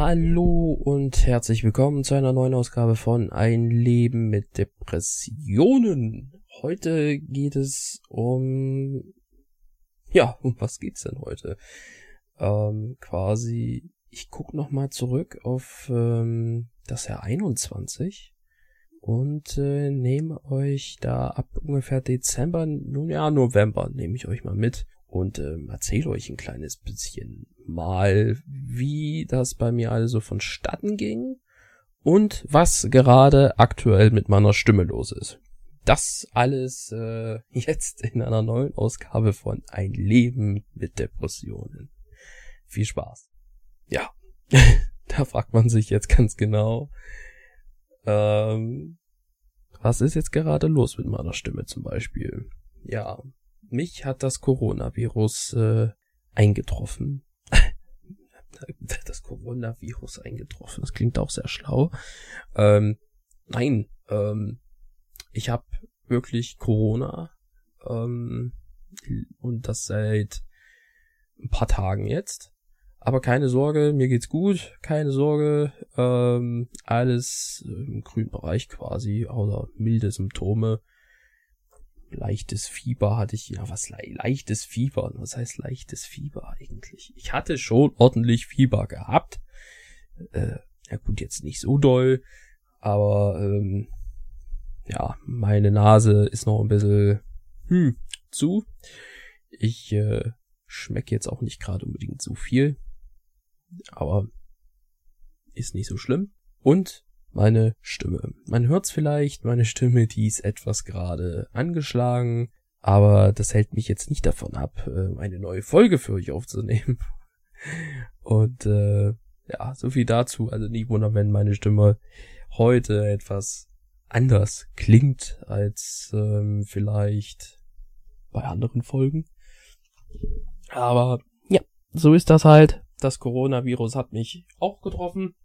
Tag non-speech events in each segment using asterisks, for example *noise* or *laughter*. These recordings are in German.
Hallo und herzlich willkommen zu einer neuen Ausgabe von Ein Leben mit Depressionen. Heute geht es um, ja, um was geht's denn heute? Ähm, quasi, ich guck noch mal zurück auf ähm, das Jahr 21 und äh, nehme euch da ab ungefähr Dezember, nun ja, November nehme ich euch mal mit und ähm, erzähle euch ein kleines bisschen mal, wie das bei mir also vonstatten ging und was gerade aktuell mit meiner Stimme los ist. Das alles äh, *laughs* jetzt in einer neuen Ausgabe von Ein Leben mit Depressionen. Viel Spaß. Ja, *laughs* da fragt man sich jetzt ganz genau, ähm, was ist jetzt gerade los mit meiner Stimme zum Beispiel? Ja, mich hat das Coronavirus äh, eingetroffen. *laughs* das Coronavirus eingetroffen. Das klingt auch sehr schlau. Ähm, nein, ähm, ich habe wirklich Corona ähm, und das seit ein paar Tagen jetzt. Aber keine Sorge, mir geht's gut, keine Sorge, ähm, alles im grünen Bereich quasi, außer milde Symptome leichtes Fieber hatte ich, ja, was le leichtes Fieber, was heißt leichtes Fieber eigentlich? Ich hatte schon ordentlich Fieber gehabt. Äh, ja gut, jetzt nicht so doll, aber ähm, ja, meine Nase ist noch ein bisschen hm, zu. Ich äh, schmecke jetzt auch nicht gerade unbedingt so viel, aber ist nicht so schlimm. Und meine Stimme. Man hört's vielleicht, meine Stimme, die ist etwas gerade angeschlagen, aber das hält mich jetzt nicht davon ab, äh, eine neue Folge für euch aufzunehmen. *laughs* Und äh, ja, so viel dazu. Also nicht wundern, wenn meine Stimme heute etwas anders klingt als ähm, vielleicht bei anderen Folgen. Aber ja, so ist das halt. Das Coronavirus hat mich auch getroffen.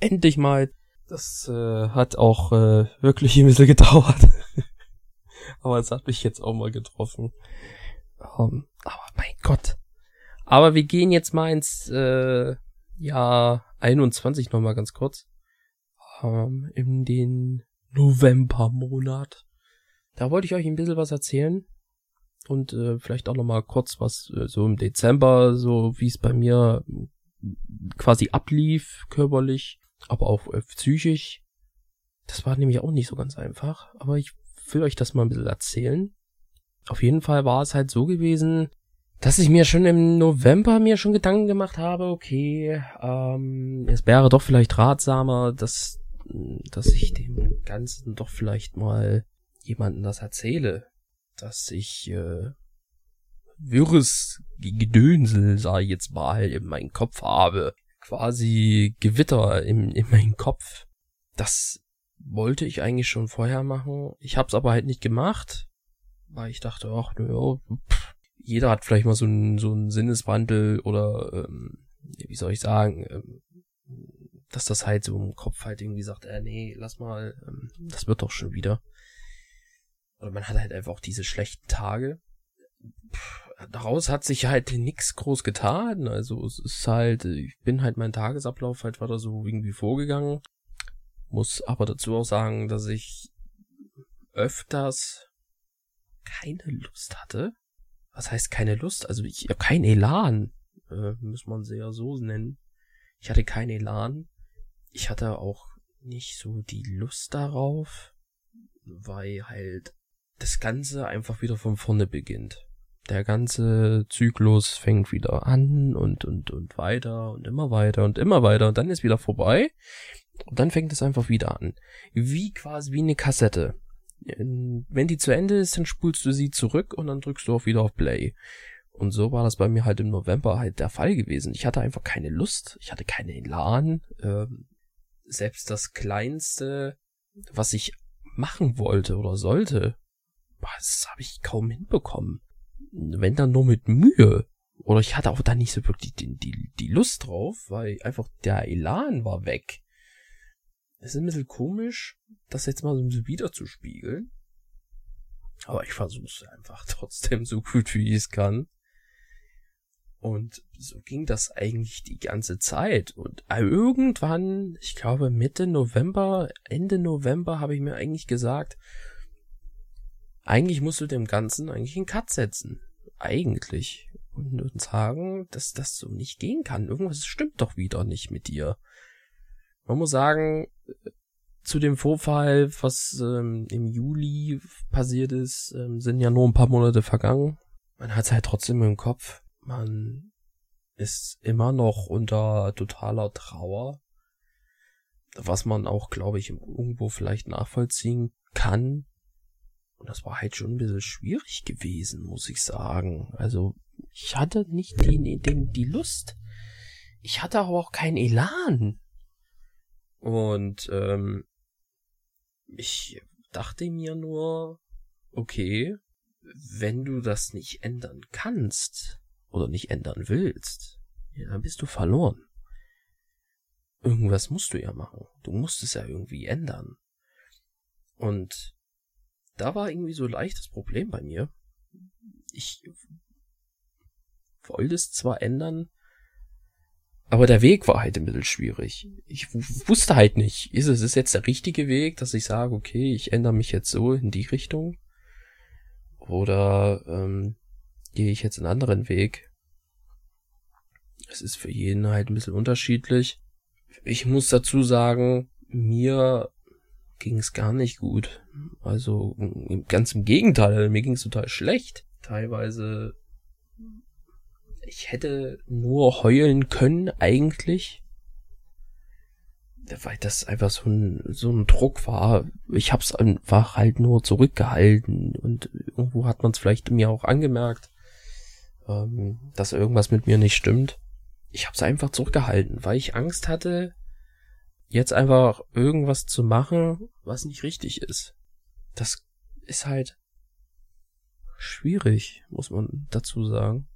Endlich mal das äh, hat auch äh, wirklich ein bisschen *laughs* gedauert. aber es hat mich jetzt auch mal getroffen. Um, aber mein Gott. Aber wir gehen jetzt mal ins äh, Jahr 21 nochmal ganz kurz. Ähm, in den Novembermonat. Da wollte ich euch ein bisschen was erzählen. Und äh, vielleicht auch nochmal kurz was äh, so im Dezember, so wie es bei mir quasi ablief, körperlich aber auch äh, psychisch. Das war nämlich auch nicht so ganz einfach, aber ich will euch das mal ein bisschen erzählen. Auf jeden Fall war es halt so gewesen, dass ich mir schon im November mir schon Gedanken gemacht habe, okay, ähm, es wäre doch vielleicht ratsamer, dass, dass ich dem Ganzen doch vielleicht mal jemanden das erzähle, dass ich äh, wirres Gedönsel, sag ich jetzt mal, in meinem Kopf habe quasi Gewitter in, in meinem Kopf. Das wollte ich eigentlich schon vorher machen. Ich hab's aber halt nicht gemacht, weil ich dachte, ach, nö, pff, jeder hat vielleicht mal so einen so einen Sinneswandel oder ähm, wie soll ich sagen, ähm, dass das halt so im Kopf halt irgendwie sagt, äh, nee, lass mal, ähm, das wird doch schon wieder. Oder man hat halt einfach auch diese schlechten Tage. Pff, daraus hat sich halt nix groß getan. Also es ist halt, ich bin halt mein Tagesablauf halt weiter so irgendwie vorgegangen. Muss aber dazu auch sagen, dass ich öfters keine Lust hatte. Was heißt keine Lust? Also ich habe kein Elan, äh, muss man sehr so nennen. Ich hatte kein Elan. Ich hatte auch nicht so die Lust darauf, weil halt das Ganze einfach wieder von vorne beginnt der ganze Zyklus fängt wieder an und, und, und weiter und immer weiter und immer weiter und dann ist wieder vorbei und dann fängt es einfach wieder an. Wie quasi wie eine Kassette. Wenn die zu Ende ist, dann spulst du sie zurück und dann drückst du auch wieder auf Play. Und so war das bei mir halt im November halt der Fall gewesen. Ich hatte einfach keine Lust, ich hatte keine Elan. Ähm, selbst das Kleinste, was ich machen wollte oder sollte, das habe ich kaum hinbekommen wenn dann nur mit Mühe. Oder ich hatte auch da nicht so wirklich die, die, die Lust drauf, weil einfach der Elan war weg. Es ist ein bisschen komisch, das jetzt mal so wieder zu spiegeln. Aber ich versuche es einfach *laughs* trotzdem so gut wie ich es kann. Und so ging das eigentlich die ganze Zeit. Und irgendwann, ich glaube Mitte November, Ende November habe ich mir eigentlich gesagt, eigentlich musst du dem Ganzen eigentlich einen Cut setzen. Eigentlich. Und, sagen, dass das so nicht gehen kann. Irgendwas stimmt doch wieder nicht mit dir. Man muss sagen, zu dem Vorfall, was ähm, im Juli passiert ist, ähm, sind ja nur ein paar Monate vergangen. Man hat es halt trotzdem im Kopf. Man ist immer noch unter totaler Trauer, was man auch, glaube ich, irgendwo vielleicht nachvollziehen kann. Und das war halt schon ein bisschen schwierig gewesen, muss ich sagen. Also, ich hatte nicht die, die, die Lust. Ich hatte aber auch keinen Elan. Und ähm, ich dachte mir nur, okay, wenn du das nicht ändern kannst oder nicht ändern willst, ja, dann bist du verloren. Irgendwas musst du ja machen. Du musst es ja irgendwie ändern. Und da war irgendwie so leicht das Problem bei mir. Ich wollte es zwar ändern, aber der Weg war halt ein bisschen schwierig. Ich wusste halt nicht, ist es ist jetzt der richtige Weg, dass ich sage, okay, ich ändere mich jetzt so in die Richtung? Oder ähm, gehe ich jetzt einen anderen Weg? Es ist für jeden halt ein bisschen unterschiedlich. Ich muss dazu sagen, mir ging es gar nicht gut. Also ganz im Gegenteil, mir ging es total schlecht. Teilweise ich hätte nur heulen können eigentlich. Weil das einfach so ein, so ein Druck war. Ich hab's einfach halt nur zurückgehalten und irgendwo hat man es vielleicht mir auch angemerkt, ähm, dass irgendwas mit mir nicht stimmt. Ich hab's einfach zurückgehalten, weil ich Angst hatte, jetzt einfach irgendwas zu machen, was nicht richtig ist. Das ist halt schwierig, muss man dazu sagen.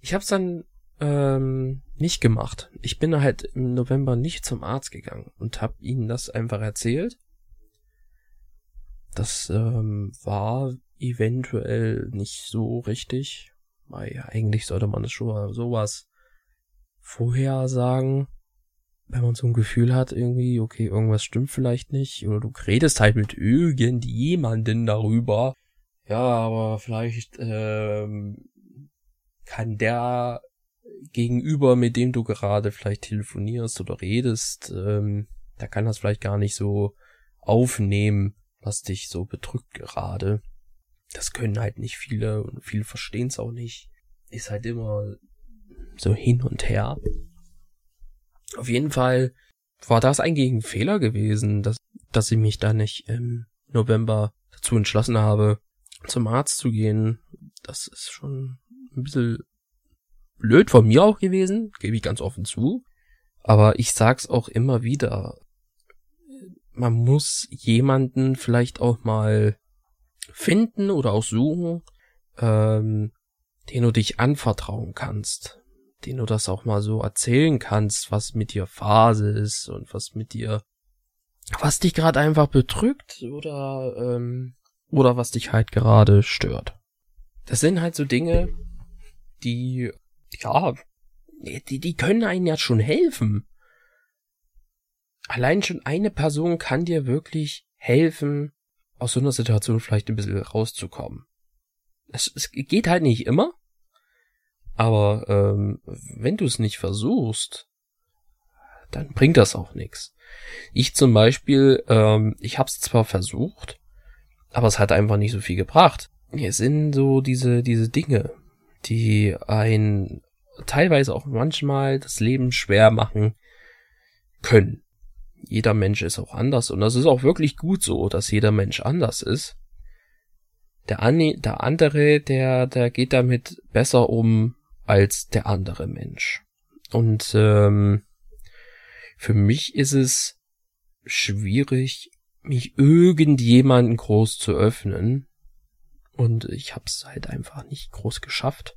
Ich habe es dann ähm, nicht gemacht. Ich bin halt im November nicht zum Arzt gegangen und habe ihnen das einfach erzählt. Das ähm, war eventuell nicht so richtig, weil ja, eigentlich sollte man das schon sowas vorher sagen, wenn man so ein Gefühl hat, irgendwie, okay, irgendwas stimmt vielleicht nicht, oder du redest halt mit irgendjemanden darüber. Ja, aber vielleicht ähm, kann der Gegenüber, mit dem du gerade vielleicht telefonierst oder redest, ähm, der kann das vielleicht gar nicht so aufnehmen, was dich so bedrückt gerade. Das können halt nicht viele und viele verstehen es auch nicht. Ist halt immer so hin und her. Auf jeden Fall war das ein Fehler gewesen, dass, dass ich mich da nicht im November dazu entschlossen habe, zum Arzt zu gehen. Das ist schon ein bisschen blöd von mir auch gewesen, gebe ich ganz offen zu. Aber ich sag's auch immer wieder. Man muss jemanden vielleicht auch mal finden oder auch suchen, ähm, den du dich anvertrauen kannst, den du das auch mal so erzählen kannst, was mit dir Phase ist und was mit dir, was dich gerade einfach bedrückt oder ähm, oder was dich halt gerade stört. Das sind halt so Dinge, die, ja, die, die können einen ja schon helfen. Allein schon eine Person kann dir wirklich helfen, aus so einer Situation vielleicht ein bisschen rauszukommen. Es, es geht halt nicht immer, aber ähm, wenn du es nicht versuchst, dann bringt das auch nichts. Ich zum Beispiel, ähm, ich habe es zwar versucht, aber es hat einfach nicht so viel gebracht. Es sind so diese diese Dinge, die ein teilweise auch manchmal das Leben schwer machen können. Jeder Mensch ist auch anders und das ist auch wirklich gut so, dass jeder Mensch anders ist. Der, An der andere, der, der geht damit besser um als der andere Mensch. Und ähm, für mich ist es schwierig, mich irgendjemanden groß zu öffnen, und ich hab's halt einfach nicht groß geschafft.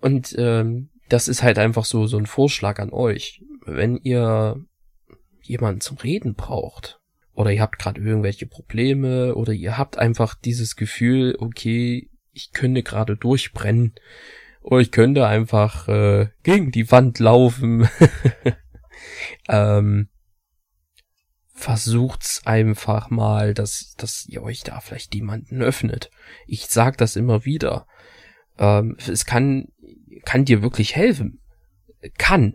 Und ähm, das ist halt einfach so so ein Vorschlag an euch. Wenn ihr jemanden zum Reden braucht oder ihr habt gerade irgendwelche Probleme oder ihr habt einfach dieses Gefühl, okay, ich könnte gerade durchbrennen Oder ich könnte einfach äh, gegen die Wand laufen. *laughs* ähm, versucht's einfach mal, dass, dass ihr euch da vielleicht jemanden öffnet. Ich sag das immer wieder. Ähm, es kann, kann dir wirklich helfen. Kann.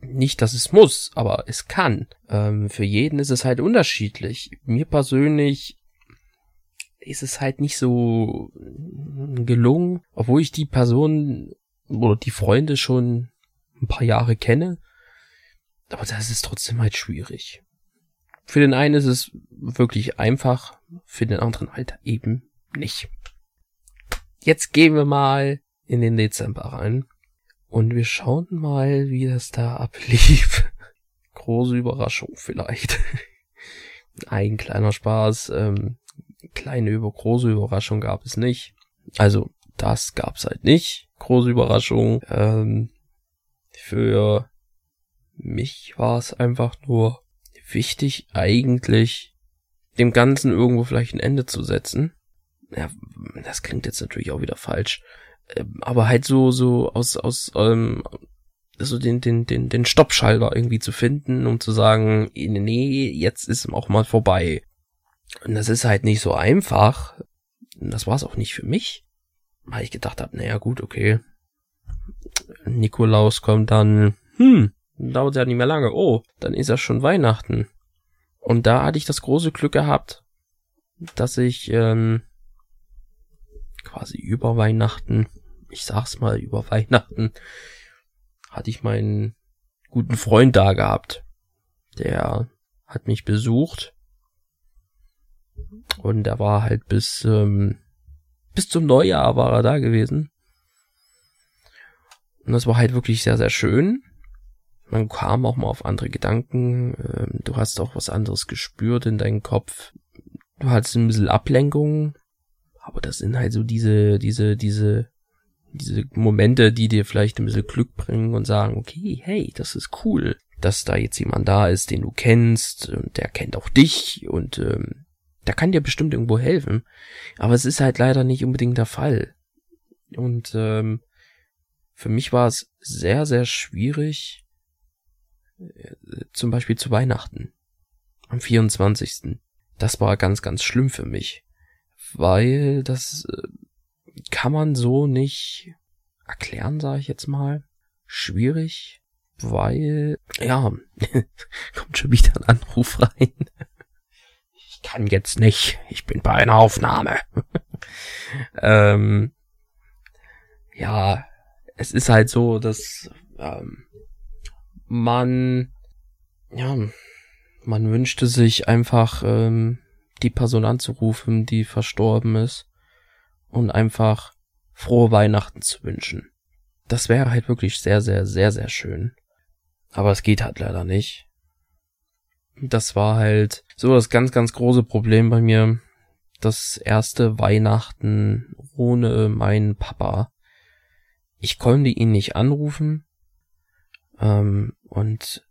Nicht, dass es muss, aber es kann. Ähm, für jeden ist es halt unterschiedlich. Mir persönlich ist es halt nicht so gelungen, obwohl ich die Person oder die Freunde schon ein paar Jahre kenne. Aber das ist trotzdem halt schwierig. Für den einen ist es wirklich einfach, für den anderen halt eben nicht. Jetzt gehen wir mal in den Dezember rein und wir schauen mal, wie das da *laughs* ablief. Große Überraschung vielleicht. *laughs* Ein kleiner Spaß. Ähm, kleine über große Überraschung gab es nicht. Also das gab's halt nicht. Große Überraschung. Ähm, für mich war es einfach nur wichtig, eigentlich dem Ganzen irgendwo vielleicht ein Ende zu setzen. Ja, das klingt jetzt natürlich auch wieder falsch. Ähm, aber halt so, so aus, aus, ähm, so den, den, den, den Stoppschalter irgendwie zu finden, um zu sagen, nee, jetzt ist auch mal vorbei. Und das ist halt nicht so einfach. Und das war es auch nicht für mich. Weil ich gedacht habe, naja gut, okay. Nikolaus kommt dann, hm, dauert ja nicht mehr lange. Oh, dann ist ja schon Weihnachten. Und da hatte ich das große Glück gehabt, dass ich ähm, quasi über Weihnachten, ich sag's mal über Weihnachten, hatte ich meinen guten Freund da gehabt. Der hat mich besucht und er war halt bis, ähm, bis zum Neujahr war er da gewesen. Und das war halt wirklich sehr, sehr schön. Man kam auch mal auf andere Gedanken. Ähm, du hast auch was anderes gespürt in deinem Kopf. Du hattest ein bisschen Ablenkung. Aber das sind halt so diese, diese, diese, diese Momente, die dir vielleicht ein bisschen Glück bringen und sagen, okay, hey, das ist cool, dass da jetzt jemand da ist, den du kennst und der kennt auch dich und ähm, da kann dir bestimmt irgendwo helfen. Aber es ist halt leider nicht unbedingt der Fall. Und ähm, für mich war es sehr, sehr schwierig, äh, zum Beispiel zu Weihnachten. Am 24. Das war ganz, ganz schlimm für mich. Weil das äh, kann man so nicht erklären, sage ich jetzt mal. Schwierig, weil, ja, *laughs* kommt schon wieder ein Anruf rein kann jetzt nicht, ich bin bei einer Aufnahme. *laughs* ähm, ja, es ist halt so, dass ähm, man, ja, man wünschte sich einfach ähm, die Person anzurufen, die verstorben ist und einfach frohe Weihnachten zu wünschen. Das wäre halt wirklich sehr, sehr, sehr, sehr schön. Aber es geht halt leider nicht das war halt so das ganz, ganz große Problem bei mir. Das erste Weihnachten ohne meinen Papa. Ich konnte ihn nicht anrufen. Ähm, und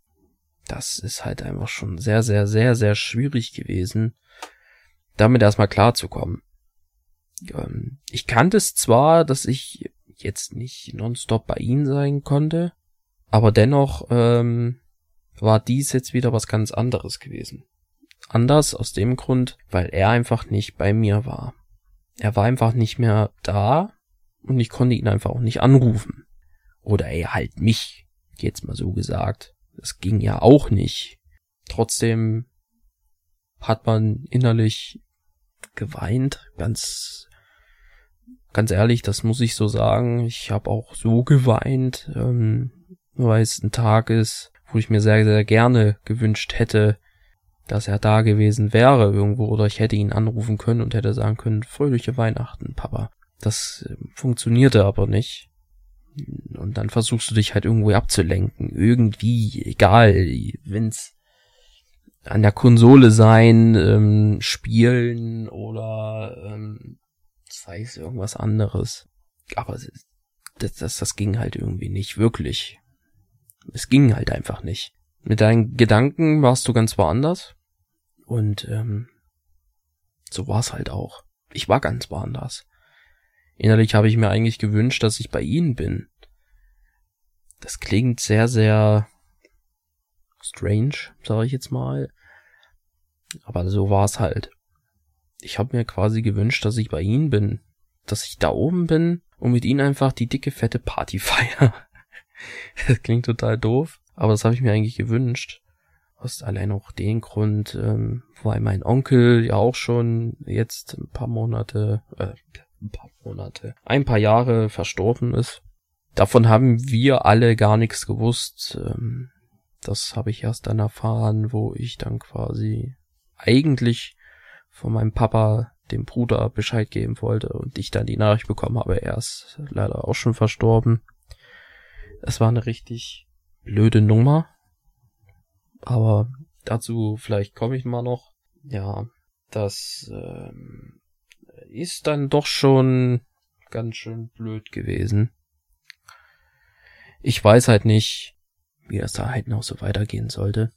das ist halt einfach schon sehr, sehr, sehr, sehr schwierig gewesen, damit erstmal klarzukommen. Ähm, ich kannte es zwar, dass ich jetzt nicht nonstop bei ihm sein konnte, aber dennoch ähm, war dies jetzt wieder was ganz anderes gewesen. Anders aus dem Grund, weil er einfach nicht bei mir war. Er war einfach nicht mehr da und ich konnte ihn einfach auch nicht anrufen. Oder er halt mich, jetzt mal so gesagt. Das ging ja auch nicht. Trotzdem hat man innerlich geweint, ganz ganz ehrlich, das muss ich so sagen. Ich habe auch so geweint, ähm, weil es ein Tag ist, wo ich mir sehr, sehr gerne gewünscht hätte, dass er da gewesen wäre irgendwo oder ich hätte ihn anrufen können und hätte sagen können, fröhliche Weihnachten, Papa. Das äh, funktionierte aber nicht. Und dann versuchst du dich halt irgendwo abzulenken. Irgendwie, egal, wenn's an der Konsole sein, ähm, spielen oder ähm, sei es irgendwas anderes. Aber das, das, das ging halt irgendwie nicht wirklich. Es ging halt einfach nicht. Mit deinen Gedanken warst du ganz woanders. Und ähm, so war es halt auch. Ich war ganz woanders. Innerlich habe ich mir eigentlich gewünscht, dass ich bei ihnen bin. Das klingt sehr, sehr strange, sage ich jetzt mal. Aber so war es halt. Ich habe mir quasi gewünscht, dass ich bei ihnen bin. Dass ich da oben bin und mit ihnen einfach die dicke, fette Party *laughs* feier. *laughs* das klingt total doof, aber das habe ich mir eigentlich gewünscht. Aus allein auch den Grund, ähm, weil mein Onkel ja auch schon jetzt ein paar Monate, äh, ein paar Monate, ein paar Jahre verstorben ist. Davon haben wir alle gar nichts gewusst. Ähm, das habe ich erst dann erfahren, wo ich dann quasi eigentlich von meinem Papa dem Bruder Bescheid geben wollte und ich dann die Nachricht bekommen habe, er ist leider auch schon verstorben. Es war eine richtig blöde Nummer, aber dazu vielleicht komme ich mal noch. Ja, das ähm, ist dann doch schon ganz schön blöd gewesen. Ich weiß halt nicht, wie das da halt noch so weitergehen sollte.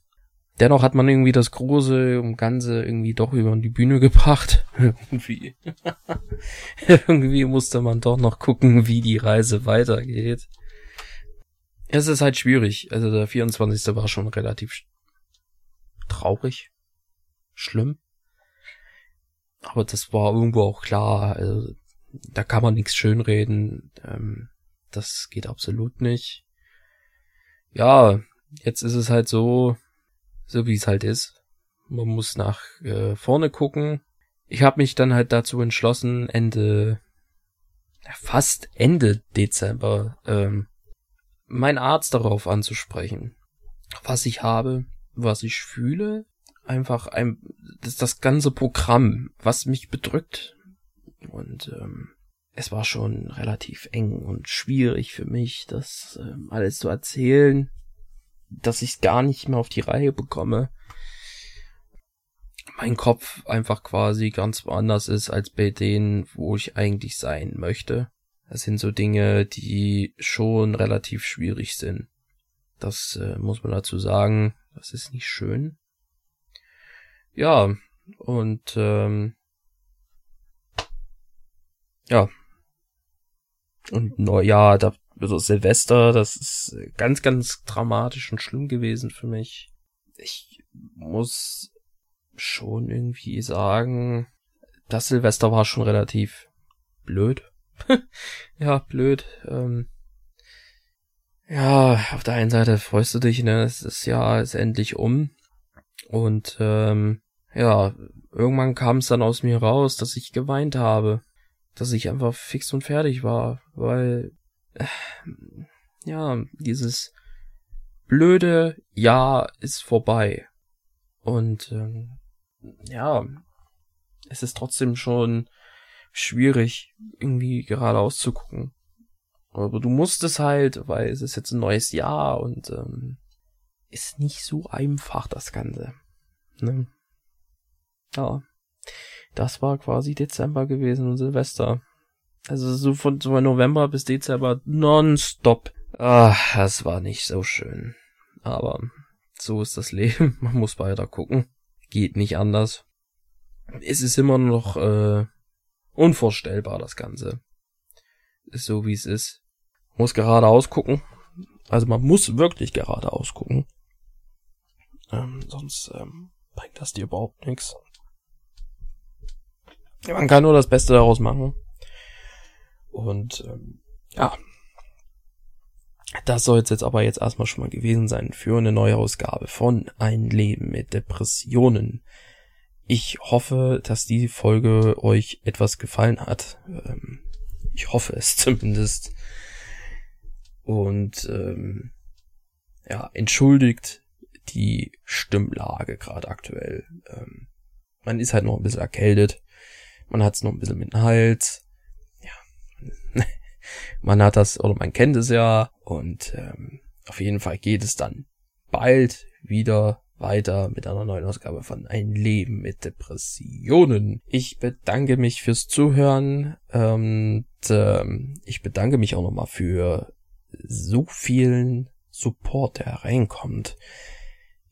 Dennoch hat man irgendwie das Große und Ganze irgendwie doch über die Bühne gebracht. *laughs* irgendwie. *laughs* irgendwie musste man doch noch gucken, wie die Reise weitergeht. Es ist halt schwierig. Also der 24. war schon relativ traurig. Schlimm. Aber das war irgendwo auch klar. Also, da kann man nichts schönreden. Ähm, das geht absolut nicht. Ja, jetzt ist es halt so, so wie es halt ist. Man muss nach äh, vorne gucken. Ich habe mich dann halt dazu entschlossen, Ende, fast Ende Dezember, ähm, mein Arzt darauf anzusprechen, was ich habe, was ich fühle, einfach ein, das, das ganze Programm, was mich bedrückt. Und ähm, es war schon relativ eng und schwierig für mich, das ähm, alles zu erzählen dass ich gar nicht mehr auf die Reihe bekomme. Mein Kopf einfach quasi ganz woanders ist als bei denen, wo ich eigentlich sein möchte. Das sind so Dinge, die schon relativ schwierig sind. Das äh, muss man dazu sagen. Das ist nicht schön. Ja, und ähm, ja. Und Neujahr, da also Silvester, das ist ganz, ganz dramatisch und schlimm gewesen für mich. Ich muss schon irgendwie sagen, das Silvester war schon relativ blöd. *laughs* ja, blöd. Ähm, ja, auf der einen Seite freust du dich, ne, das Jahr ist endlich um. Und ähm, ja, irgendwann kam es dann aus mir raus, dass ich geweint habe. Dass ich einfach fix und fertig war, weil ja, dieses blöde Jahr ist vorbei. Und ähm, ja, es ist trotzdem schon schwierig, irgendwie geradeaus zu gucken. Aber du musst es halt, weil es ist jetzt ein neues Jahr und ähm, ist nicht so einfach das Ganze. Ne? Ja, das war quasi Dezember gewesen und Silvester. Also so von, November bis Dezember nonstop. Ah, das war nicht so schön. Aber so ist das *laughs* Leben. Man muss weiter gucken. Geht nicht anders. Es ist immer noch äh, unvorstellbar, das Ganze. Ist so wie es ist. Muss geradeaus gucken. Also man muss wirklich geradeaus gucken. Ähm, sonst ähm, bringt das dir überhaupt nichts. Man kann nur das Beste daraus machen. Und ähm, ja, das soll jetzt aber jetzt erstmal schon mal gewesen sein für eine neue Ausgabe von Ein Leben mit Depressionen. Ich hoffe, dass die Folge euch etwas gefallen hat. Ähm, ich hoffe es *laughs* zumindest. Und ähm, ja, entschuldigt die Stimmlage gerade aktuell. Ähm, man ist halt noch ein bisschen erkältet. Man hat es noch ein bisschen mit dem Hals. *laughs* man hat das oder man kennt es ja und ähm, auf jeden Fall geht es dann bald wieder weiter mit einer neuen Ausgabe von Ein Leben mit Depressionen. Ich bedanke mich fürs Zuhören und ähm, ich bedanke mich auch nochmal für so vielen Support, der reinkommt.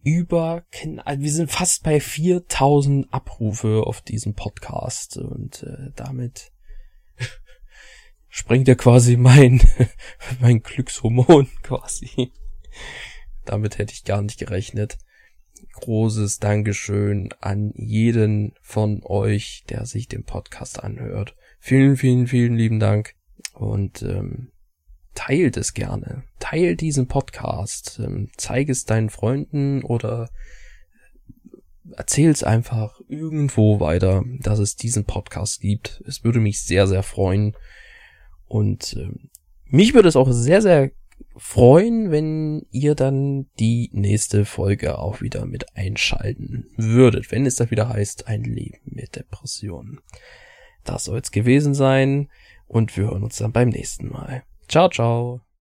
Über, also wir sind fast bei 4000 Abrufe auf diesem Podcast und äh, damit *laughs* sprengt er quasi mein, *laughs* mein Glückshormon *laughs* quasi. Damit hätte ich gar nicht gerechnet. Großes Dankeschön an jeden von euch, der sich den Podcast anhört. Vielen, vielen, vielen lieben Dank. Und ähm, teilt es gerne. Teilt diesen Podcast. Ähm, zeig es deinen Freunden oder erzähl es einfach irgendwo weiter, dass es diesen Podcast gibt. Es würde mich sehr, sehr freuen. Und ähm, mich würde es auch sehr, sehr freuen, wenn ihr dann die nächste Folge auch wieder mit einschalten würdet, wenn es dann wieder heißt, ein Leben mit Depressionen. Das soll es gewesen sein und wir hören uns dann beim nächsten Mal. Ciao, ciao.